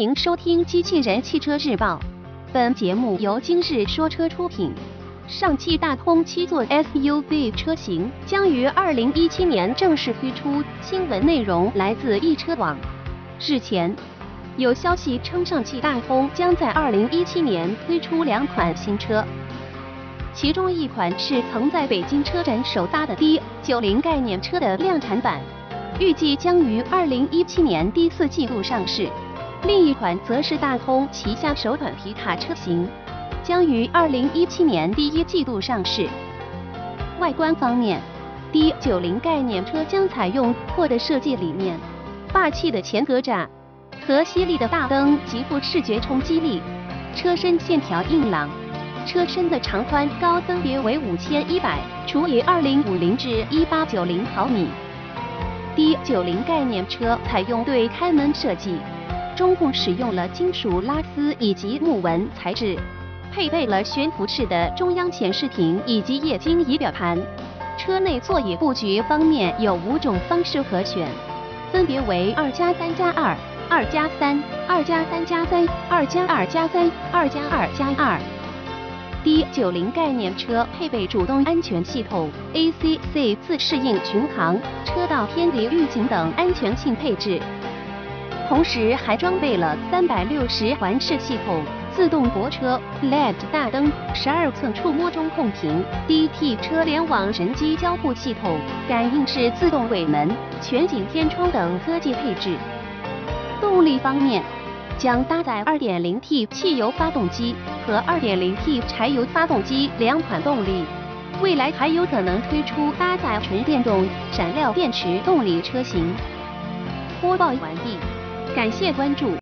迎收听《机器人汽车日报》，本节目由今日说车出品。上汽大通七座 SUV 车型将于二零一七年正式推出，新闻内容来自易车网。日前，有消息称上汽大通将在二零一七年推出两款新车，其中一款是曾在北京车展首发的 D90 概念车的量产版，预计将于二零一七年第四季度上市；另一款则是大通旗下首款皮卡车型。将于二零一七年第一季度上市。外观方面，D90 概念车将采用阔的设计理念，霸气的前格栅和犀利的大灯极富视觉冲击力。车身线条硬朗，车身的长宽高分别为五千一百除以二零五零至一八九零毫米。D90 概念车采用对开门设计，中控使用了金属拉丝以及木纹材质。配备了悬浮式的中央显示屏以及液晶仪表盘。车内座椅布局方面有五种方式可选，分别为二加三加二、二加三、二加三加三、二加二加三、二加二加二。D90 概念车配备主动安全系统、ACC 自适应巡航、车道偏离预警等安全性配置，同时还装备了三百六十环视系统。自动泊车、LED 大灯、十二寸触摸中控屏、DT 车联网神机交互系统、感应式自动尾门、全景天窗等科技配置。动力方面，将搭载 2.0T 汽油发动机和 2.0T 柴油发动机两款动力，未来还有可能推出搭载纯电动闪料电池动力车型。播报完毕，感谢关注。